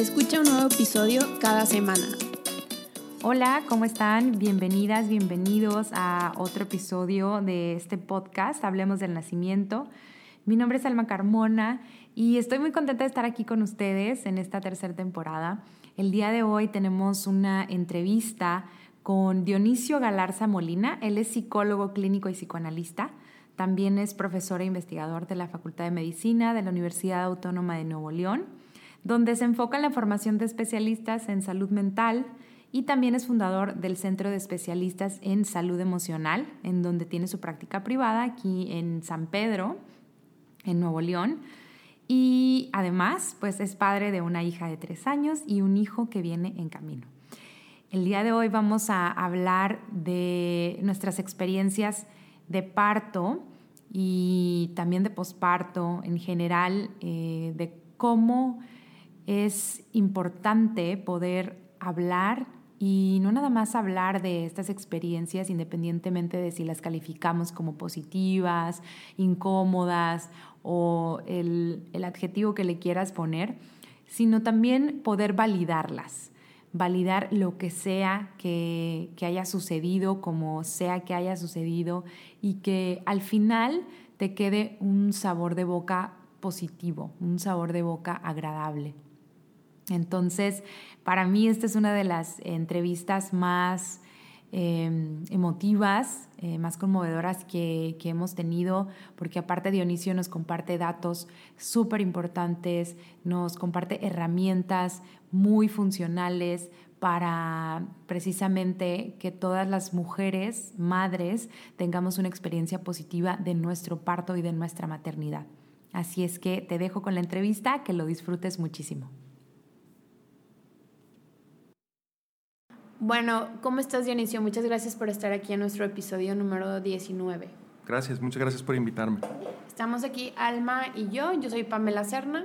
Escucha un nuevo episodio cada semana. Hola, ¿cómo están? Bienvenidas, bienvenidos a otro episodio de este podcast, Hablemos del Nacimiento. Mi nombre es Alma Carmona y estoy muy contenta de estar aquí con ustedes en esta tercera temporada. El día de hoy tenemos una entrevista con Dionisio Galarza Molina. Él es psicólogo clínico y psicoanalista. También es profesor e investigador de la Facultad de Medicina de la Universidad Autónoma de Nuevo León, donde se enfoca en la formación de especialistas en salud mental y también es fundador del Centro de Especialistas en Salud Emocional, en donde tiene su práctica privada aquí en San Pedro, en Nuevo León. Y además, pues es padre de una hija de tres años y un hijo que viene en camino. El día de hoy vamos a hablar de nuestras experiencias de parto y también de posparto en general, eh, de cómo es importante poder hablar y no nada más hablar de estas experiencias independientemente de si las calificamos como positivas, incómodas o el, adjetivo que le quieras poner, sino también poder validarlas, validar lo que sea que, que haya sucedido, como sea que haya sucedido, y que al final te quede un sabor de boca positivo, un sabor de boca agradable. Entonces, para mí esta es una de las entrevistas más em, emotivas, eh, más conmovedoras que, que, hemos tenido, porque aparte Dionisio nos comparte datos súper importantes, nos comparte herramientas muy funcionales para precisamente que todas las mujeres, madres, tengamos una experiencia positiva de nuestro parto y de nuestra maternidad. Así es que te dejo con la entrevista, que lo disfrutes muchísimo. Bueno, ¿cómo estás Dionisio? Muchas gracias por estar aquí en nuestro episodio número 19. Gracias, muchas gracias por invitarme. Estamos aquí Alma y yo, yo soy Pamela Serna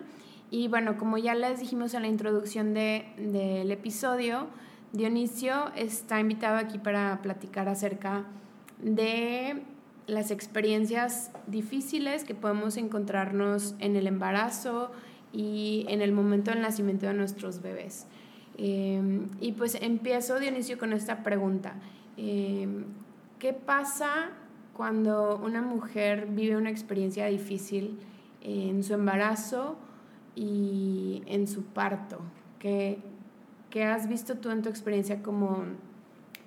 y bueno, como ya les dijimos en la introducción del episodio, Dionisio está invitado aquí para platicar acerca de las experiencias difíciles que podemos encontrarnos en el embarazo y en el momento del nacimiento de nuestros bebés. Em, y pues empiezo, Dionisio, con esta pregunta. Em, ¿Qué pasa cuando una mujer vive una experiencia difícil en su embarazo y en su parto? ¿Qué, qué has visto tú en tu experiencia como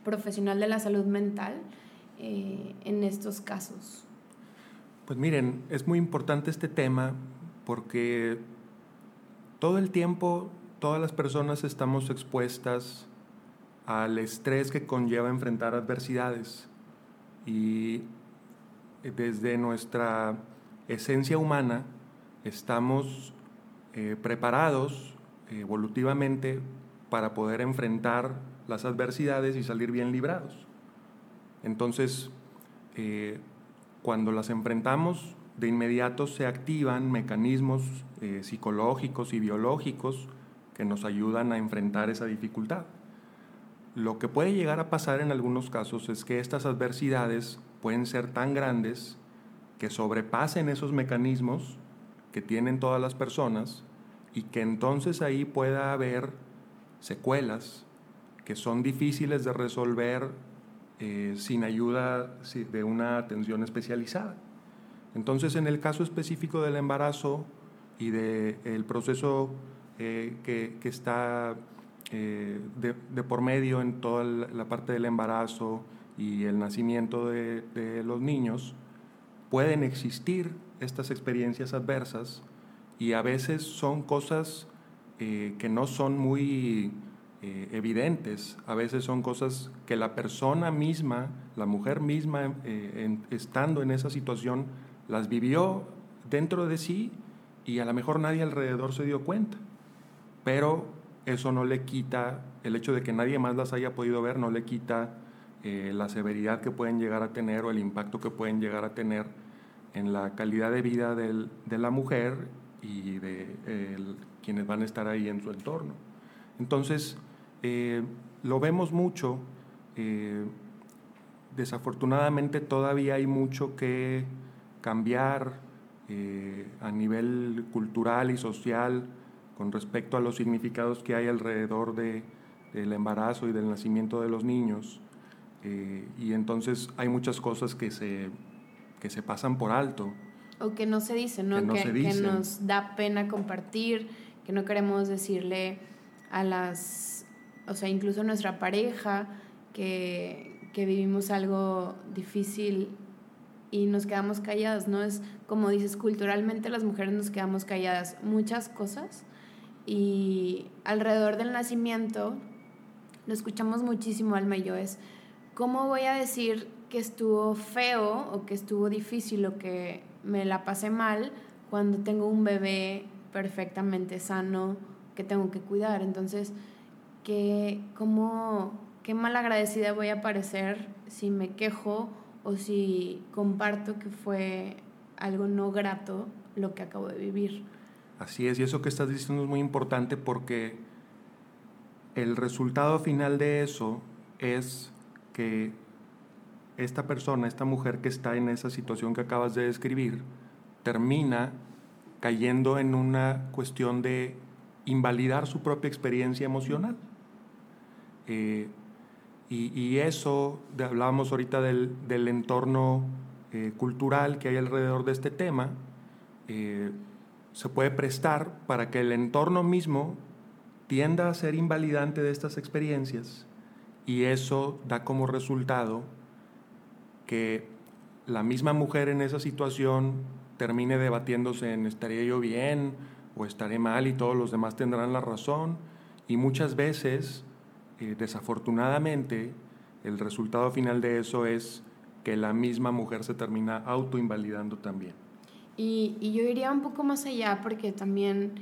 profesional de la salud mental eh, en estos casos? Pues miren, es muy importante este tema porque todo el tiempo todas las personas estamos expuestas al estrés que conlleva enfrentar adversidades y desde nuestra esencia humana estamos eh, preparados evolutivamente para poder enfrentar las adversidades y salir bien librados. Entonces, eh, cuando las enfrentamos, de inmediato se activan mecanismos eh, psicológicos y biológicos que nos ayudan a enfrentar esa dificultad. Lo que puede llegar a pasar en algunos casos es que estas adversidades pueden ser tan grandes que sobrepasen esos mecanismos que tienen todas las personas y que entonces ahí pueda haber secuelas que son difíciles de resolver eh, sin ayuda de una atención especializada. Entonces, en el caso específico del embarazo y del proceso eh, que, está eh, de, por medio en toda la parte del embarazo y el nacimiento de, los niños, pueden existir estas experiencias adversas y a veces son cosas eh, que no son muy evidentes, a veces son cosas que la persona misma, la mujer misma, estando en esa situación, las vivió dentro de sí y a lo mejor nadie alrededor se dio cuenta, pero eso no le quita, el hecho de que nadie más las haya podido ver, no le quita eh, la severidad que pueden llegar a tener o el impacto que pueden llegar a tener en la calidad de vida del, de la mujer y de quienes van a estar ahí en su entorno. Entonces, eh, lo vemos mucho. Eh, desafortunadamente todavía hay mucho que cambiar a nivel cultural y social con respecto a los significados que hay alrededor de, del embarazo y del nacimiento de los niños. Eh, y entonces hay muchas cosas que se, que se pasan por alto. O que no se dicen, ¿no? Que, que, nos da pena compartir, que no queremos decirle a las, o sea, incluso a nuestra pareja, que, que vivimos algo difícil y nos quedamos calladas, ¿no? Es como dices, culturalmente las mujeres nos quedamos calladas muchas cosas y alrededor del nacimiento lo escuchamos muchísimo, Alma y yo, ¿cómo voy a decir que estuvo feo o que estuvo difícil o que me la pasé mal cuando tengo un bebé perfectamente sano que tengo que cuidar? Entonces, ¿qué, cómo, qué mal agradecida voy a parecer si me quejo o si comparto que fue algo no grato lo que acabo de vivir? Así es, y eso que estás diciendo es muy importante porque el resultado final de eso es que esta persona, esta mujer que está en esa situación que acabas de describir, termina cayendo en una cuestión de invalidar su propia experiencia emocional. Eh, y, eso, hablábamos ahorita del, entorno eh, cultural que hay alrededor de este tema, eh, se puede prestar para que el entorno mismo tienda a ser invalidante de estas experiencias y eso da como resultado que la misma mujer en esa situación termine debatiéndose en estaré yo bien o estaré mal y todos los demás tendrán la razón. Y muchas veces, eh, desafortunadamente, el resultado final de eso es que la misma mujer se termina autoinvalidando también. Y, y yo iría un poco más allá porque también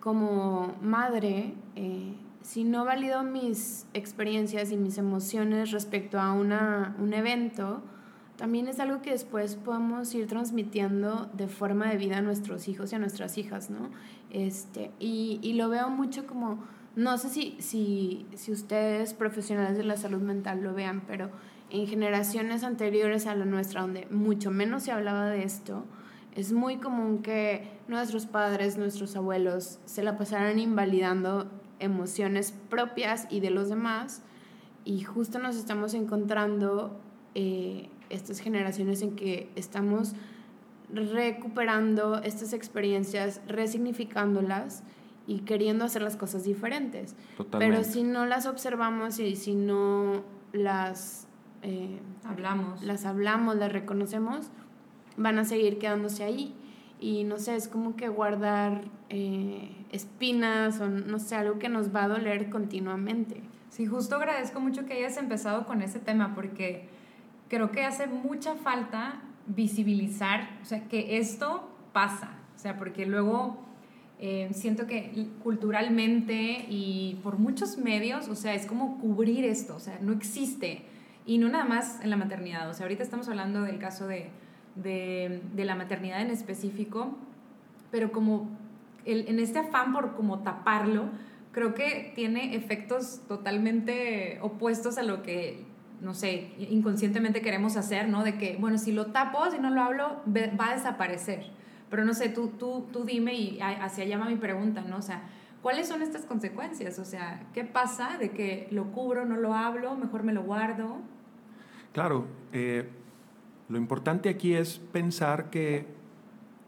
como madre, eh, si no valido mis experiencias y mis emociones respecto a una, un evento, también es algo que después podemos ir transmitiendo de forma de vida a nuestros hijos y a nuestras hijas, ¿no? Este, y, y lo veo mucho como, no sé si, si, si ustedes profesionales de la salud mental lo vean, pero en generaciones anteriores a la nuestra, donde mucho menos se hablaba de esto, es muy común que nuestros padres, nuestros abuelos se la pasaran invalidando emociones propias y de los demás y justo nos estamos encontrando eh, estas generaciones en que estamos recuperando estas experiencias, resignificándolas y queriendo hacer las cosas diferentes. Pero si no las observamos y si no las eh, hablamos, las hablamos, las reconocemos, van a seguir quedándose ahí. Y no sé, es como que guardar eh, espinas o no sé, algo que nos va a doler continuamente. Sí, justo agradezco mucho que hayas empezado con ese tema porque creo que hace mucha falta visibilizar, o sea, que esto pasa, o sea, porque luego eh, siento que culturalmente y por muchos medios, o sea, es como cubrir esto, o sea, no existe. Y no nada más en la maternidad, o sea, ahorita estamos hablando del caso de de, de la maternidad en específico, pero como el, en este afán por como taparlo, creo que tiene efectos totalmente opuestos a lo que, no sé, inconscientemente queremos hacer, ¿no? De que, bueno, si lo tapo, si no lo hablo, va a desaparecer. Pero no sé, tú, tú, tú dime y hacia allá va mi pregunta, ¿no? O sea, ¿cuáles son estas consecuencias? O sea, ¿qué pasa de que lo cubro, no lo hablo, mejor me lo guardo? Claro, eh, lo importante aquí es pensar que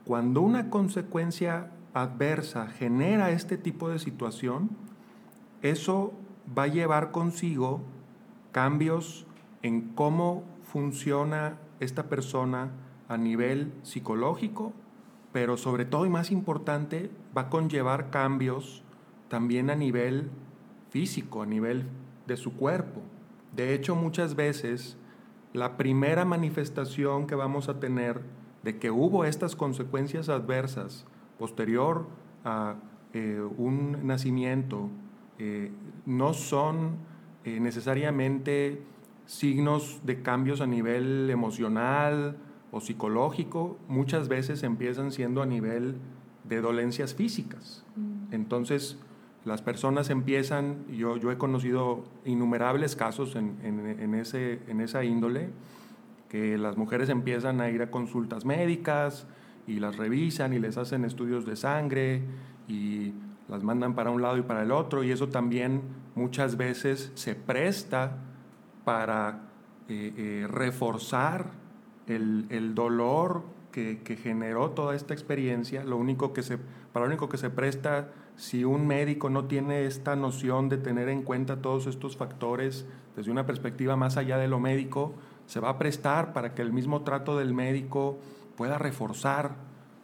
cuando una consecuencia adversa genera este tipo de situación, eso va a llevar consigo cambios en cómo funciona esta persona a nivel psicológico, pero sobre todo y más importante, va a conllevar cambios también a nivel físico, a nivel de su cuerpo. De hecho, muchas veces la primera manifestación que vamos a tener de que hubo estas consecuencias adversas posterior a eh, un nacimiento eh, no son eh, necesariamente signos de cambios a nivel emocional o psicológico, muchas veces empiezan siendo a nivel de dolencias físicas. Mm. Entonces, las personas empiezan, yo, yo he conocido innumerables casos en, en, ese, en esa índole, que las mujeres empiezan a ir a consultas médicas y las revisan y les hacen estudios de sangre y las mandan para un lado y para el otro y eso también muchas veces se presta para eh, eh, reforzar el, el dolor que, que, generó toda esta experiencia. Lo único que se, para lo único que se presta si un médico no tiene esta noción de tener en cuenta todos estos factores desde una perspectiva más allá de lo médico, se va a prestar para que el mismo trato del médico pueda reforzar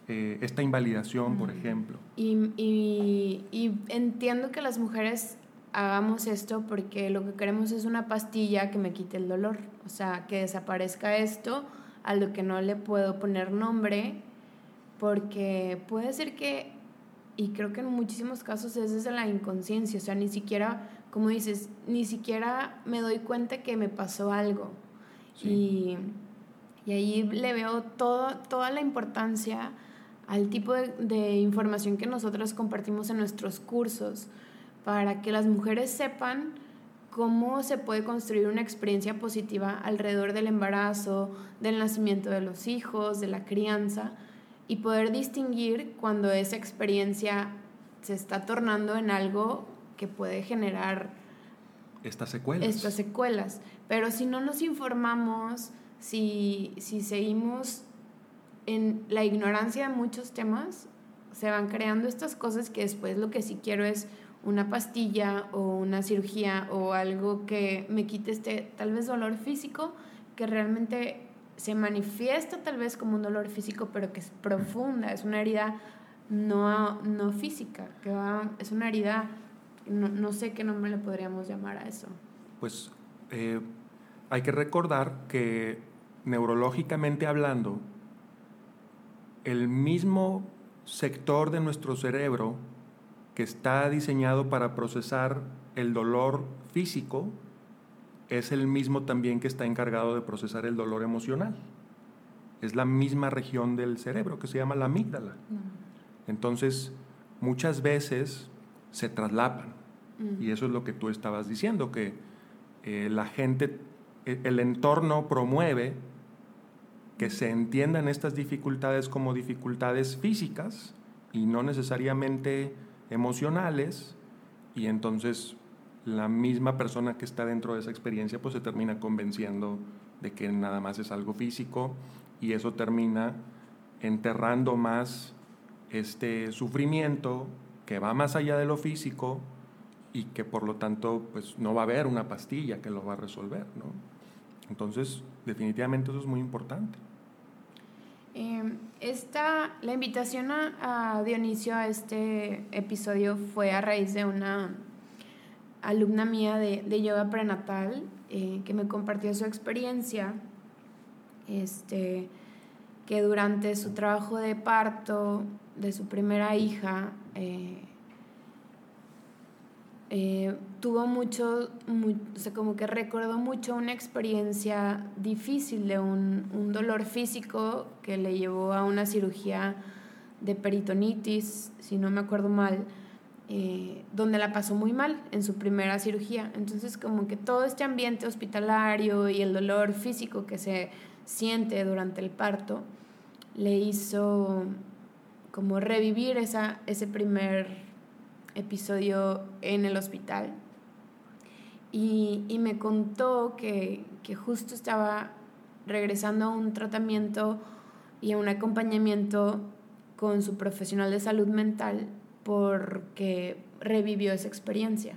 eh, esta invalidación, por ejemplo. Y, y, y, entiendo que las mujeres hagamos esto porque lo que queremos es una pastilla que me quite el dolor, o sea, que desaparezca esto a lo que no le puedo poner nombre, porque puede ser que, y creo que en muchísimos casos es desde la inconsciencia, o sea, ni siquiera, como dices, ni siquiera me doy cuenta que me pasó algo. Y, y ahí le veo todo, toda la importancia al tipo de, información que nosotros compartimos en nuestros cursos para que las mujeres sepan cómo se puede construir una experiencia positiva alrededor del embarazo, del nacimiento de los hijos, de la crianza, y poder distinguir cuando esa experiencia se está tornando en algo que puede generar estas secuelas. Estas secuelas. Pero si no nos informamos, si, si seguimos en la ignorancia de muchos temas se van creando estas cosas que después lo que sí quiero es una pastilla o una cirugía o algo que me quite este tal vez dolor físico que realmente se manifiesta tal vez como un dolor físico pero que es profunda, es una herida no, no física, que es una herida, no, sé qué nombre le podríamos llamar a eso. Pues eh, hay que recordar que neurológicamente hablando, el mismo sector de nuestro cerebro que está diseñado para procesar el dolor físico es el mismo también que está encargado de procesar el dolor emocional. Es la misma región del cerebro que se llama la amígdala. Mm. Entonces, muchas veces se traslapan. Mm. Y eso es lo que tú estabas diciendo, que eh, la gente, e, el entorno promueve que se entiendan estas dificultades como dificultades físicas y no necesariamente emocionales, y entonces la misma persona que está dentro de esa experiencia pues se termina convenciendo de que nada más es algo físico y eso termina enterrando más este sufrimiento que va más allá de lo físico y que por lo tanto pues no va a haber una pastilla que lo va a resolver, ¿no? Entonces, definitivamente eso es muy importante. Em, esta, la invitación a, Dionisio a este episodio fue a raíz de una alumna mía de, de yoga prenatal eh, que me compartió su experiencia, este, que durante su trabajo de parto de su primera hija, eh, eh, tuvo mucho, o sea, como que recordó mucho una experiencia difícil de un, un, dolor físico que le llevó a una cirugía de peritonitis, si no me acuerdo mal, eh, donde la pasó muy mal en su primera cirugía. Entonces, como que todo este ambiente hospitalario y el dolor físico que se siente durante el parto le hizo como revivir esa, ese primer episodio en el hospital y, y me contó que, que, justo estaba regresando a un tratamiento y a un acompañamiento con su profesional de salud mental porque revivió esa experiencia.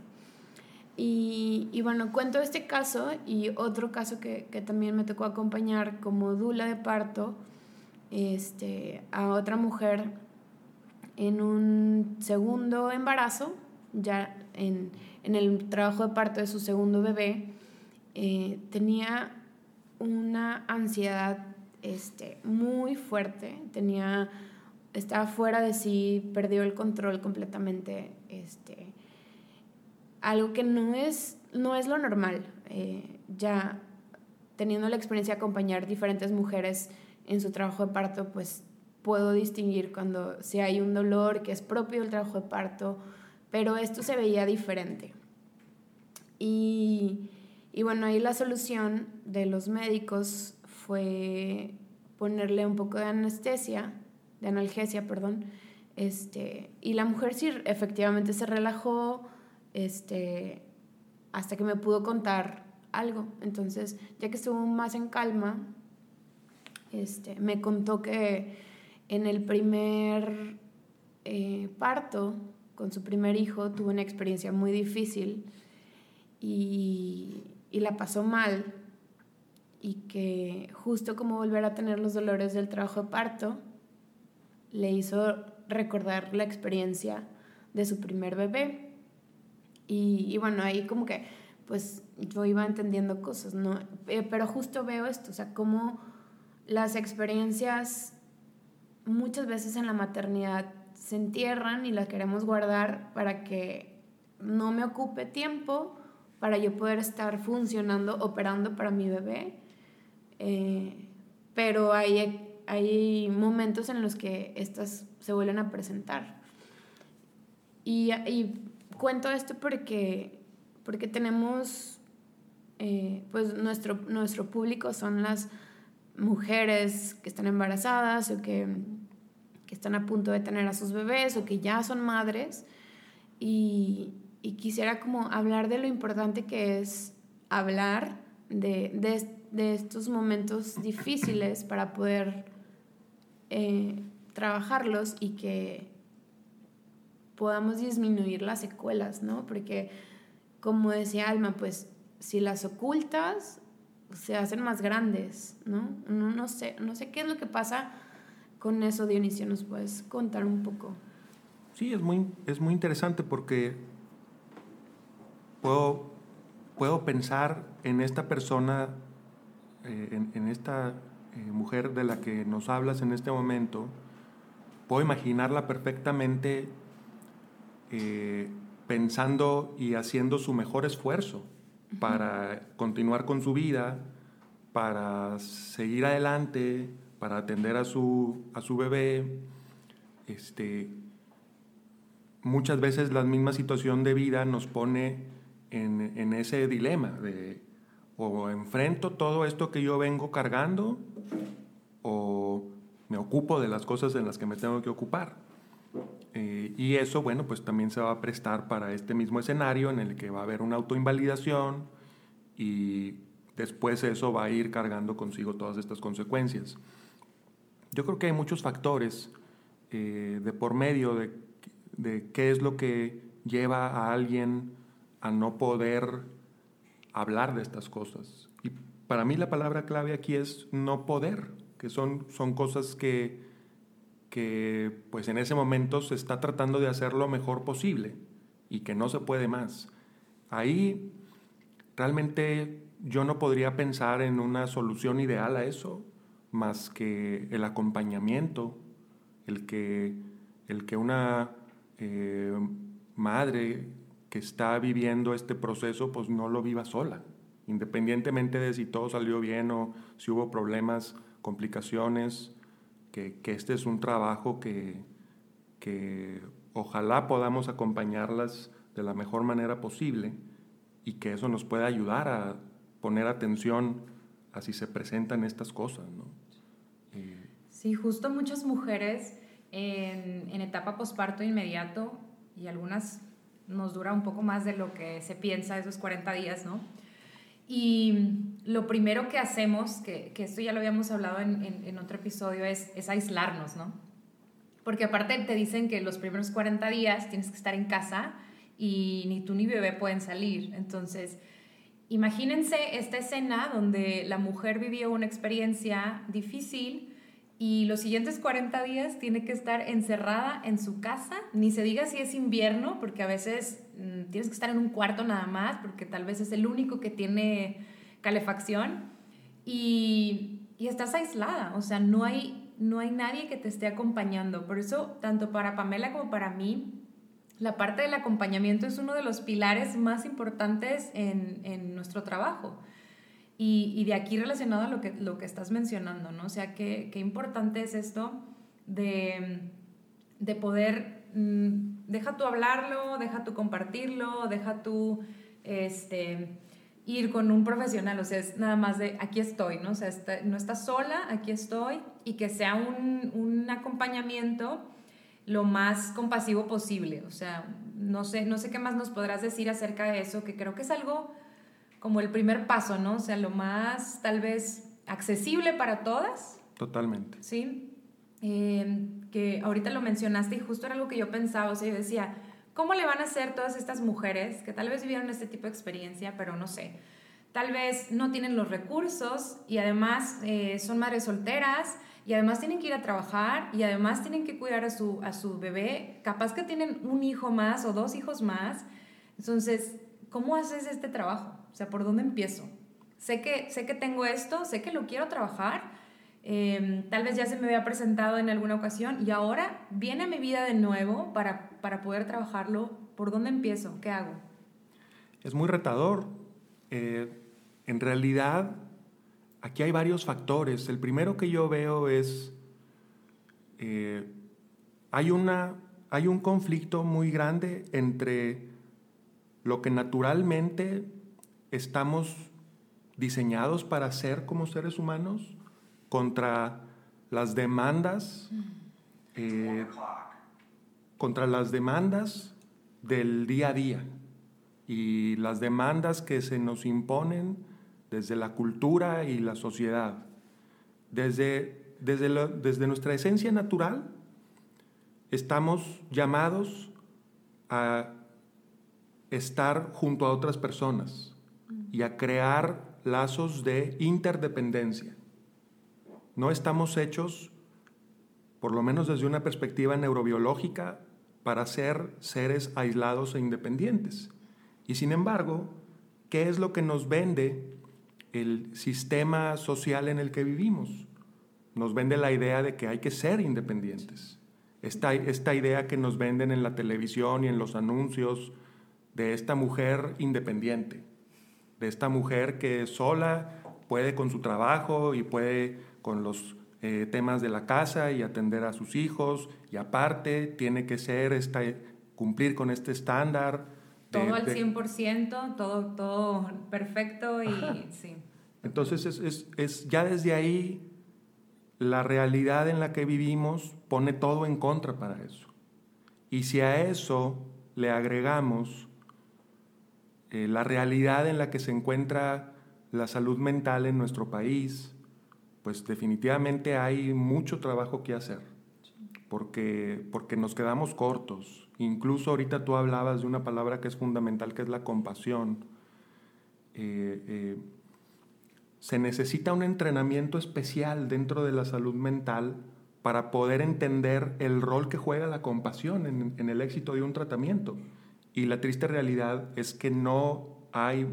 Y, y, bueno, cuento este caso y otro caso que, que, también me tocó acompañar como dula de parto este, a otra mujer en un segundo embarazo, ya en, el trabajo de parto de su segundo bebé, eh, tenía una ansiedad este, muy fuerte, tenía estaba fuera de sí, perdió el control completamente. Este, algo que no es, no es lo normal. Eh, ya teniendo la experiencia de acompañar diferentes mujeres en su trabajo de parto, pues puedo distinguir cuando si hay un dolor que es propio del trabajo de parto, pero esto se veía diferente. Y, y bueno, ahí la solución de los médicos fue ponerle un poco de anestesia, de analgesia, perdón, este, y la mujer sí efectivamente se relajó, este, hasta que me pudo contar algo. Entonces, ya que estuvo más en calma, este, me contó que en el primer eh, parto, con su primer hijo, tuvo una experiencia muy difícil y, y la pasó mal y que justo como volver a tener los dolores del trabajo de parto, le hizo recordar la experiencia de su primer bebé. Y, y, bueno, ahí como que pues yo iba entendiendo cosas, ¿no? Eh, pero justo veo esto, o sea, cómo las experiencias muchas veces en la maternidad se entierran y las queremos guardar para que no me ocupe tiempo para yo poder estar funcionando, operando para mi bebé. Eh, pero hay, hay momentos en los que estas se vuelven a presentar. Y, y cuento esto porque, porque tenemos, eh, pues nuestro, nuestro público son las mujeres que están embarazadas o que, que están a punto de tener a sus bebés o que ya son madres. Y, y quisiera como hablar de lo importante que es hablar de, de, de estos momentos difíciles para poder eh, trabajarlos y que podamos disminuir las secuelas, ¿no? Porque, como decía Alma, pues si las ocultas, se hacen más grandes, ¿no? No, no, sé, no sé qué es lo que pasa con eso, Dionisio, ¿nos puedes contar un poco? Sí, es muy, es muy interesante porque puedo, puedo pensar en esta persona eh, en, esta eh, mujer de la que nos hablas en este momento, puedo imaginarla perfectamente eh, pensando y haciendo su mejor esfuerzo para continuar con su vida, para seguir adelante, para atender a su, a su bebé. Este, muchas veces la misma situación de vida nos pone en, en ese dilema de o enfrento todo esto que yo vengo cargando o me ocupo de las cosas en las que me tengo que ocupar. Eh, y eso, bueno, pues también se va a prestar para este mismo escenario en el que va a haber una autoinvalidación y después eso va a ir cargando consigo todas estas consecuencias. Yo creo que hay muchos factores eh, de por medio de, de qué es lo que lleva a alguien a no poder hablar de estas cosas. Y para mí la palabra clave aquí es no poder, que son, son cosas que, que pues en ese momento se está tratando de hacer lo mejor posible y que no se puede más. Ahí realmente yo no podría pensar en una solución ideal a eso más que el acompañamiento, el que, el que una eh, madre que está viviendo este proceso, pues no lo viva sola, independientemente de si todo salió bien o si hubo problemas, complicaciones, que, que este es un trabajo que, que ojalá podamos acompañarlas de la mejor manera posible y que eso nos pueda ayudar a poner atención a si se presentan estas cosas. ¿no? Eh, sí, justo muchas mujeres en, en etapa posparto inmediato y algunas nos dura un poco más de lo que se piensa esos 40 días, ¿no? Y lo primero que hacemos, que, que esto ya lo habíamos hablado en, en, otro episodio, es, es, aislarnos, ¿no? Porque aparte te dicen que los primeros 40 días tienes que estar en casa y ni tú ni bebé pueden salir. Entonces, imagínense esta escena donde la mujer vivió una experiencia difícil y los siguientes 40 días tiene que estar encerrada en su casa, ni se diga si es invierno, porque a veces mm, tienes que estar en un cuarto nada más, porque tal vez es el único que tiene calefacción, y, y estás aislada, o sea, no hay no hay nadie que te esté acompañando. Por eso, tanto para Pamela como para mí, la parte del acompañamiento es uno de los pilares más importantes en, nuestro trabajo. Y, de aquí relacionado a lo que, lo que estás mencionando, ¿no? O sea, qué, qué importante es esto de, de poder, mm, deja tú hablarlo, deja tú compartirlo, deja tú, este, ir con un profesional, o sea, es nada más de aquí estoy, ¿no? O sea, no estás sola, aquí estoy, y que sea un, un, acompañamiento lo más compasivo posible. O sea, no sé, no sé qué más nos podrás decir acerca de eso, que creo que es algo como el primer paso, ¿no? O sea, lo más tal vez accesible para todas. Totalmente. Sí. Eh, que ahorita lo mencionaste y justo era algo que yo pensaba, o sea, yo decía, ¿Cómo le van a hacer todas estas mujeres que tal vez vivieron este tipo de experiencia, pero no sé, tal vez no tienen los recursos y además eh, son madres solteras y además tienen que ir a trabajar y además tienen que cuidar a su, a su bebé, capaz que tienen un hijo más o dos hijos más. Entonces, ¿cómo haces este trabajo? Sea, ¿por dónde empiezo? Sé que, sé que tengo esto, sé que lo quiero trabajar, Em, tal vez ya se me había presentado en alguna ocasión y ahora viene a mi vida de nuevo para, para poder trabajarlo. ¿Por dónde empiezo? ¿Qué hago? Es muy retador. Eh, en realidad, aquí hay varios factores. El primero que yo veo es, eh, hay, una, hay un conflicto muy grande entre lo que naturalmente estamos diseñados para hacer como seres humanos contra las demandas, eh, contra las demandas del día a día y las demandas que se nos imponen desde la cultura y la sociedad. Desde, desde, desde nuestra esencia natural estamos llamados a estar junto a otras personas y a crear lazos de interdependencia. No estamos hechos, por lo menos desde una perspectiva neurobiológica, para ser seres aislados e independientes. Y sin embargo, ¿qué es lo que nos vende el sistema social en el que vivimos? Nos vende la idea de que hay que ser independientes. Esta, esta idea que nos venden en la televisión y en los anuncios de esta mujer independiente, de esta mujer que sola puede con su trabajo y puede con los eh, temas de la casa y atender a sus hijos y aparte tiene que ser esta, cumplir con este estándar. todo al 100%, todo, todo perfecto y sí. Entonces es, es, es, ya desde ahí la realidad en la que vivimos pone todo en contra para eso. Y si a eso le agregamos eh, la realidad en la que se encuentra la salud mental en nuestro país, pues definitivamente hay mucho trabajo que hacer, porque, porque nos quedamos cortos. Incluso ahorita tú hablabas de una palabra que es fundamental, que es la compasión. Eh, eh, se necesita un entrenamiento especial dentro de la salud mental para poder entender el rol que juega la compasión en, en el éxito de un tratamiento. Y la triste realidad es que no hay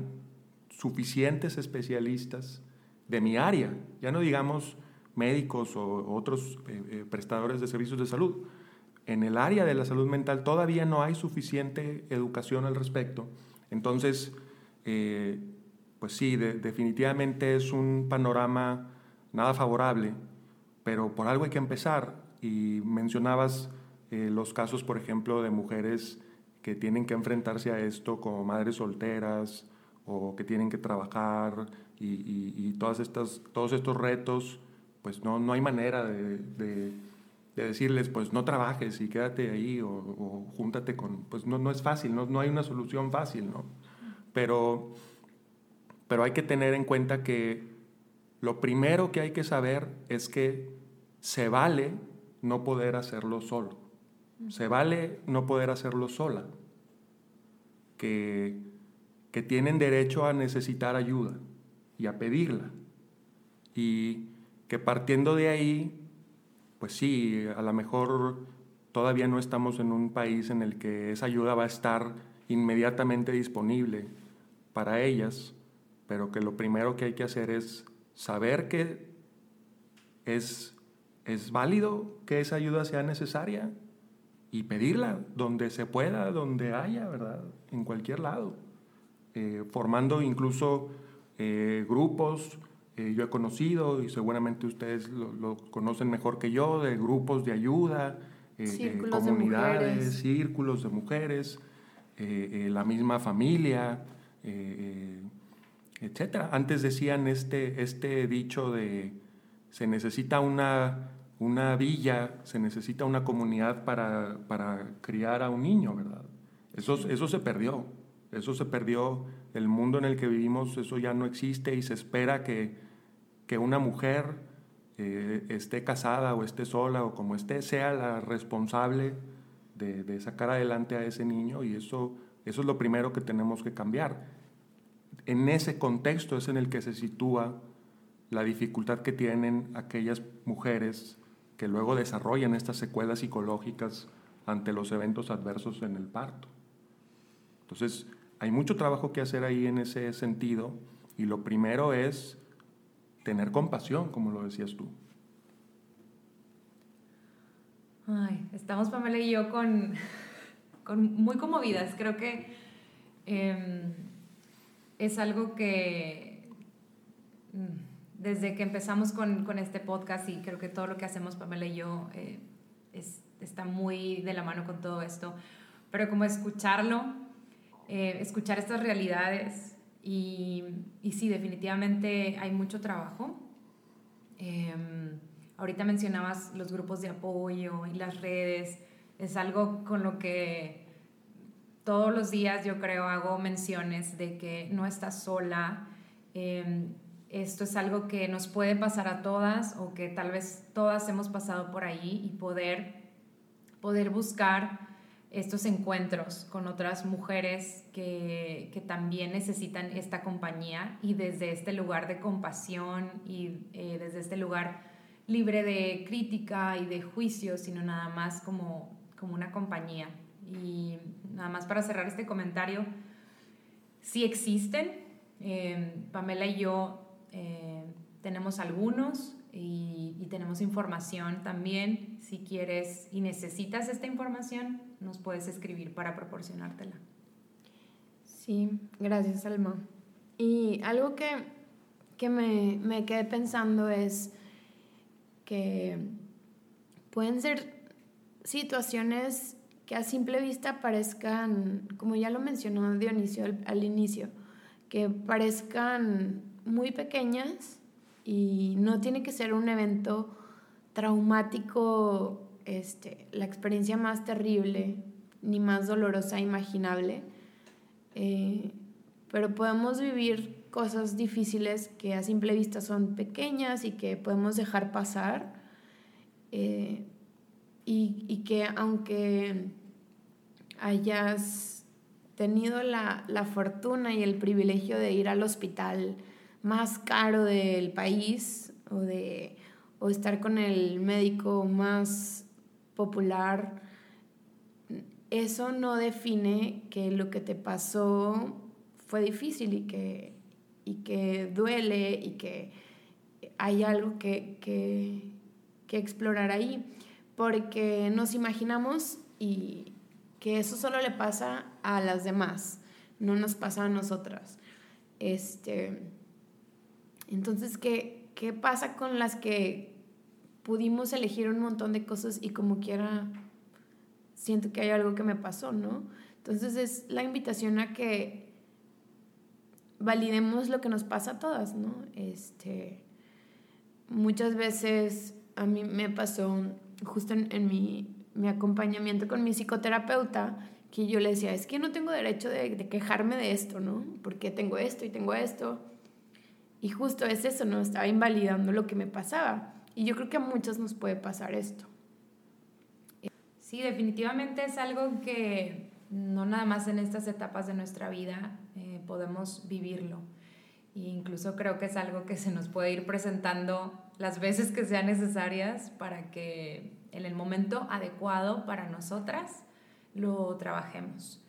suficientes especialistas de mi área, ya no digamos médicos o otros eh, eh, prestadores de servicios de salud. En el área de la salud mental todavía no hay suficiente educación al respecto. Entonces, eh, pues sí, definitivamente es un panorama nada favorable, pero por algo hay que empezar. Y mencionabas los casos, por ejemplo, de mujeres que tienen que enfrentarse a esto como madres solteras o que tienen que trabajar y, todas estas, todos estos retos, pues no, no hay manera de, de, decirles, pues no trabajes y quédate ahí o, o júntate con, pues no, no es fácil, no, no hay una solución fácil, ¿no? Pero, pero hay que tener en cuenta que lo primero que hay que saber es que se vale no poder hacerlo solo. Se vale no poder hacerlo sola. Que, que tienen derecho a necesitar ayuda y a pedirla. Y que partiendo de ahí, pues sí, a lo mejor todavía no estamos en un país en el que esa ayuda va a estar inmediatamente disponible para ellas, pero que lo primero que hay que hacer es saber que es es válido que esa ayuda sea necesaria y pedirla donde se pueda, donde haya, ¿verdad? En cualquier lado. Eh, formando incluso eh, grupos, eh, yo he conocido y seguramente ustedes lo, conocen mejor que yo, de grupos de ayuda, comunidades, círculos de mujeres, la misma familia, etc. Antes decían este, este dicho de se necesita una una villa, se necesita una comunidad para, para criar a un niño, ¿verdad? Eso, eso se perdió, eso se perdió, el mundo en el que vivimos, eso ya no existe y se espera que, que una mujer eh, esté casada o esté sola o como esté, sea la responsable de, de, sacar adelante a ese niño y eso, eso es lo primero que tenemos que cambiar. En ese contexto es en el que se sitúa la dificultad que tienen aquellas mujeres que luego desarrollan estas secuelas psicológicas ante los eventos adversos en el parto. Entonces, hay mucho trabajo que hacer ahí en ese sentido y lo primero es tener compasión, como lo decías tú. Ay, estamos Pamela y yo con, con muy conmovidas. Creo que em, es algo que... Mm, desde que empezamos con, con, este podcast y creo que todo lo que hacemos Pamela y yo eh, es, está muy de la mano con todo esto, pero como escucharlo, eh, escuchar estas realidades y, y, sí, definitivamente hay mucho trabajo. Em, ahorita mencionabas los grupos de apoyo y las redes, es algo con lo que todos los días yo creo hago menciones de que no estás sola. Eh, esto es algo que nos puede pasar a todas o que tal vez todas hemos pasado por ahí y poder, poder buscar estos encuentros con otras mujeres que, que, también necesitan esta compañía y desde este lugar de compasión y eh, desde este lugar libre de crítica y de juicio, sino nada más como, como una compañía. Y nada más para cerrar este comentario, sí existen. Eh, Pamela y yo eh, tenemos algunos y, tenemos información también. Si quieres y necesitas esta información, nos puedes escribir para proporcionártela. Sí, gracias Alma. Y algo que, que me, me quedé pensando es que pueden ser situaciones que a simple vista parezcan, como ya lo mencionó Dionisio al inicio, que parezcan muy pequeñas y no tiene que ser un evento traumático, este, la experiencia más terrible ni más dolorosa imaginable, eh, pero podemos vivir cosas difíciles que a simple vista son pequeñas y que podemos dejar pasar eh, y, y, que aunque hayas tenido la, la fortuna y el privilegio de ir al hospital, más caro del país o, de, o estar con el médico más popular, eso no define que lo que te pasó fue difícil y que, y que duele y que hay algo que, que, que explorar ahí, porque nos imaginamos y que eso solo le pasa a las demás, no nos pasa a nosotras. Este, entonces, ¿qué, ¿qué pasa con las que pudimos elegir un montón de cosas y como quiera siento que hay algo que me pasó, ¿no? Entonces es la invitación a que validemos lo que nos pasa a todas, ¿no? Este, muchas veces a mí me pasó justo en, mi, mi, acompañamiento con mi psicoterapeuta que yo le decía, es que no tengo derecho de, de quejarme de esto, ¿no? Porque tengo esto y tengo esto. Y justo es eso, ¿no? Estaba invalidando lo que me pasaba. Y yo creo que a muchas nos puede pasar esto. Sí, definitivamente es algo que no nada más en estas etapas de nuestra vida eh, podemos vivirlo. E incluso creo que es algo que se nos puede ir presentando las veces que sean necesarias para que en el momento adecuado para nosotras lo trabajemos.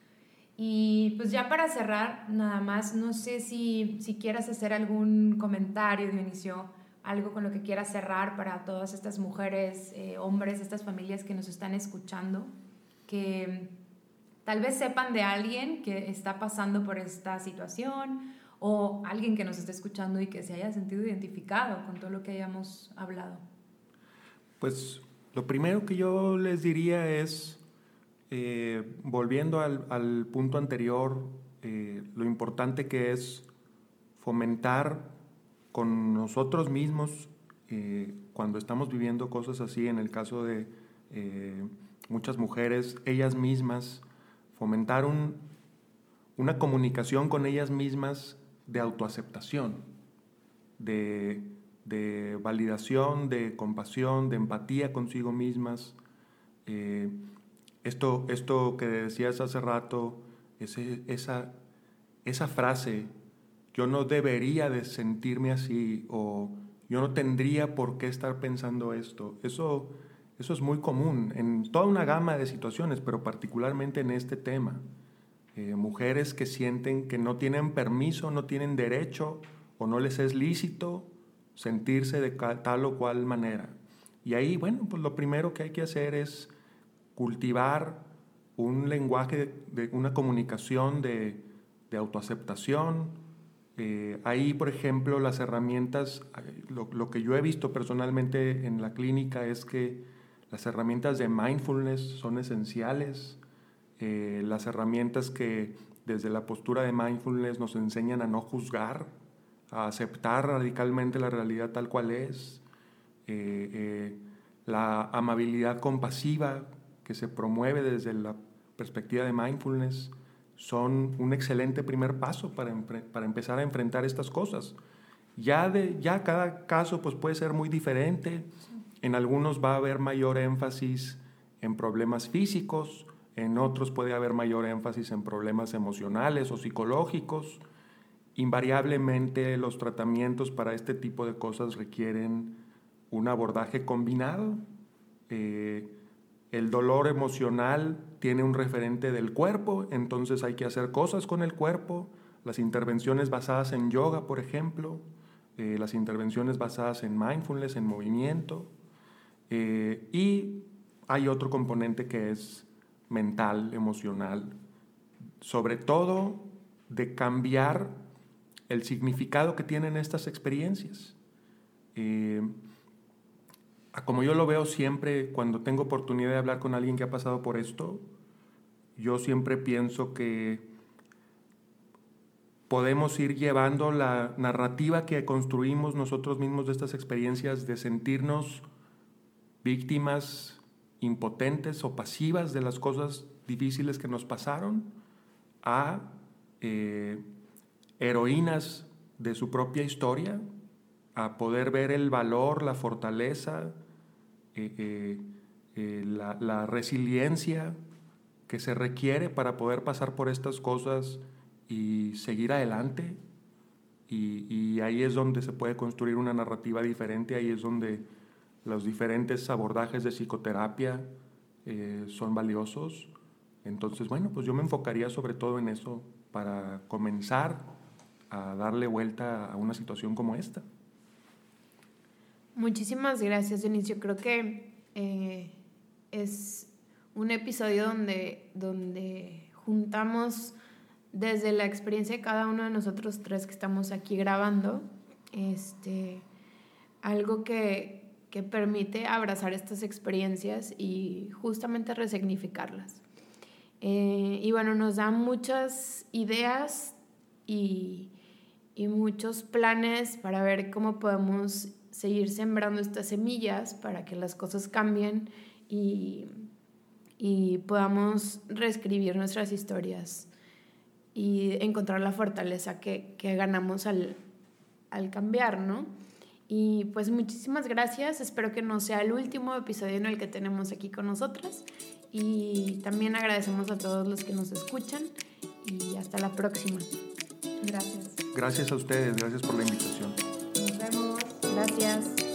Y pues ya para cerrar, nada más, no sé si, si quieras hacer algún comentario, Dionisio, algo con lo que quieras cerrar para todas estas mujeres, eh, hombres, estas familias que nos están escuchando, que tal vez sepan de alguien que está pasando por esta situación o alguien que nos esté escuchando y que se haya sentido identificado con todo lo que hayamos hablado. Pues lo primero que yo les diría es, eh, volviendo al, punto anterior, eh, lo importante que es fomentar con nosotros mismos eh, cuando estamos viviendo cosas así, en el caso de muchas mujeres, ellas mismas, fomentar una comunicación con ellas mismas de autoaceptación, de de validación, de compasión, de empatía consigo mismas. Esto, esto que decías hace rato, esa, esa frase, yo no debería de sentirme así o yo no tendría por qué estar pensando esto, eso, eso es muy común en toda una gama de situaciones, pero particularmente en este tema. Eh, mujeres que sienten que no tienen permiso, no tienen derecho o no les es lícito sentirse de tal o cual manera. Y ahí, bueno, pues lo primero que hay que hacer es cultivar un lenguaje, de, una comunicación de, autoaceptación. Eh, ahí, por ejemplo, las herramientas, lo, que yo he visto personalmente en la clínica es que las herramientas de mindfulness son esenciales. Eh, las herramientas que desde la postura de mindfulness nos enseñan a no juzgar, a aceptar radicalmente la realidad tal cual es, eh, la amabilidad compasiva que se promueve desde la perspectiva de mindfulness, son un excelente primer paso para, para empezar a enfrentar estas cosas. Ya, de, ya cada caso pues, puede ser muy diferente, en algunos va a haber mayor énfasis en problemas físicos, en otros puede haber mayor énfasis en problemas emocionales o psicológicos, Invariablemente los tratamientos para este tipo de cosas requieren un abordaje combinado. Eh, el dolor emocional tiene un referente del cuerpo, entonces hay que hacer cosas con el cuerpo. Las intervenciones basadas en yoga, por ejemplo, eh, las intervenciones basadas en mindfulness, en movimiento. Eh, y hay otro componente que es mental, emocional, sobre todo de cambiar el significado que tienen estas experiencias. Eh, como yo lo veo siempre, cuando tengo oportunidad de hablar con alguien que ha pasado por esto, yo siempre pienso que podemos ir llevando la narrativa que construimos nosotros mismos de estas experiencias, de sentirnos víctimas impotentes o pasivas de las cosas difíciles que nos pasaron, a eh, heroínas de su propia historia, a poder ver el valor, la fortaleza, eh, eh, eh, la, resiliencia que se requiere para poder pasar por estas cosas y seguir adelante. Y, ahí es donde se puede construir una narrativa diferente, ahí es donde los diferentes abordajes de psicoterapia son valiosos. Entonces, bueno, pues yo me enfocaría sobre todo en eso para comenzar a darle vuelta a una situación como esta. Muchísimas gracias, Dionisio. Creo que eh, es un episodio donde, donde juntamos desde la experiencia de cada uno de nosotros tres que estamos aquí grabando, este, algo que, que permite abrazar estas experiencias y justamente resignificarlas. Eh, y bueno, nos da muchas ideas y, y muchos planes para ver cómo podemos seguir sembrando estas semillas para que las cosas cambien y, y podamos reescribir nuestras historias y encontrar la fortaleza que, que ganamos al, al cambiar, ¿no? Y pues muchísimas gracias, espero que no sea el último episodio en el que tenemos aquí con nosotras y también agradecemos a todos los que nos escuchan y hasta la próxima. Gracias. Gracias a ustedes, gracias por la invitación. Gracias.